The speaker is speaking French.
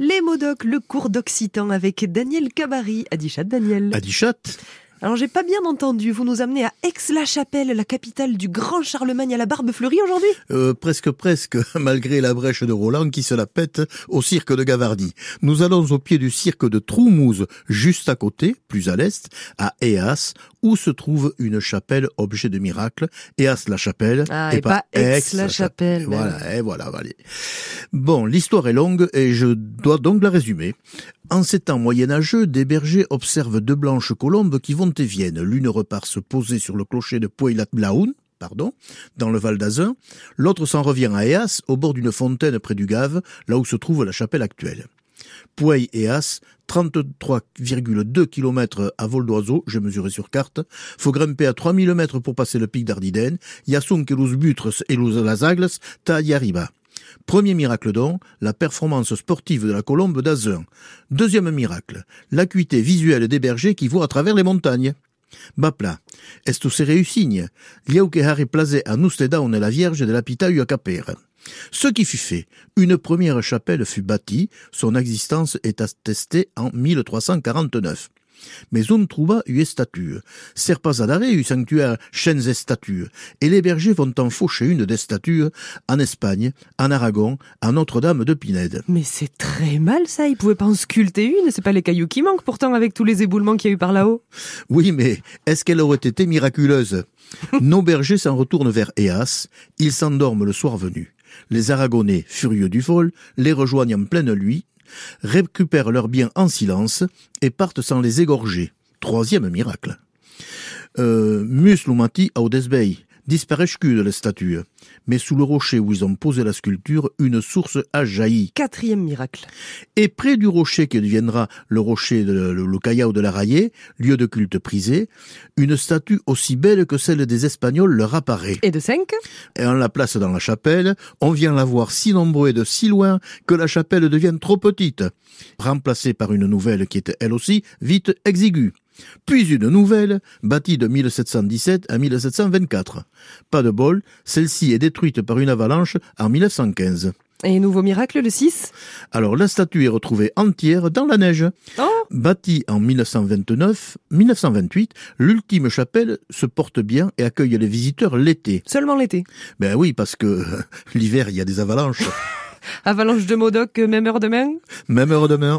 Les Modocs, le cours d'occitan avec Daniel Cabari. Adichat, Daniel. Adichat alors j'ai pas bien entendu, vous nous amenez à Aix-la-Chapelle, la capitale du grand Charlemagne à la barbe fleurie aujourd'hui? Euh, Presque presque, malgré la brèche de Roland qui se la pète au cirque de Gavardi. Nous allons au pied du cirque de Troumouze, juste à côté, plus à l'est, à Eas, où se trouve une chapelle objet de miracle, Eas-la-Chapelle, ah, et, pas Aix-la-Chapelle. Voilà, et voilà, voilà. Bon, l'histoire est longue et je dois donc la résumer. En ces temps moyenâgeux, des bergers observent deux blanches colombes qui vont et viennent. L'une repart se poser sur le clocher de Poilat-Blaoun, pardon, dans le Val d'Azun. L'autre s'en revient à Eas, au bord d'une fontaine près du Gave, là où se trouve la chapelle actuelle. Pouey Eas, 33,2 km à vol d'oiseau, j'ai mesuré sur carte. Faut grimper à 3000 mètres pour passer le pic d'Ardiden. Yasun que los butres et los lasagles, ta y arriba. Premier miracle donc, la performance sportive de la colombe d'Azun. Deuxième miracle, l'acuité visuelle des bergers qui voient à travers les montagnes. Bapla, esto se réussigne, liau que harry plazé à on la Vierge de la Pita. Ce qui fut fait, une première chapelle fut bâtie, son existence est attestée en 1349 mais on trouva une statue. Serpas adare eu sanctuaire chaînes et statues, et les bergers vont en faucher une des statues en Espagne, en Aragon, à Notre-Dame de Pinède. Mais c'est très mal ça, ils pouvaient pas en sculpter une, c'est pas les cailloux qui manquent pourtant avec tous les éboulements qu'il y a eu par là-haut. Oui, mais est-ce qu'elle aurait été miraculeuse? Nos bergers s'en retournent vers Eas, ils s'endorment le soir venu. Les Aragonais, furieux du vol, les rejoignent en pleine nuit, récupèrent leurs biens en silence et partent sans les égorger. Troisième miracle. Euh, Muslumati Audesbey, disparaît-tu de la statue. Mais sous le rocher où ils ont posé la sculpture, une source a jailli. Quatrième miracle. Et près du rocher qui deviendra le rocher, de, le, le de la Rayée, lieu de culte prisé, une statue aussi belle que celle des Espagnols leur apparaît. Et de cinq? Et on la place dans la chapelle, on vient la voir si nombreux et de si loin que la chapelle devient trop petite, remplacée par une nouvelle qui était elle aussi vite exiguë puis une nouvelle, bâtie de 1717 à 1724. Pas de bol, celle-ci est détruite par une avalanche en 1915. Et nouveau miracle, le 6 Alors la statue est retrouvée entière dans la neige. Oh Bâtie en 1929-1928, l'ultime chapelle se porte bien et accueille les visiteurs l'été. Seulement l'été? Ben oui, parce que l'hiver, il y a des avalanches. Avalanche de Modoc, même heure demain? Même heure demain.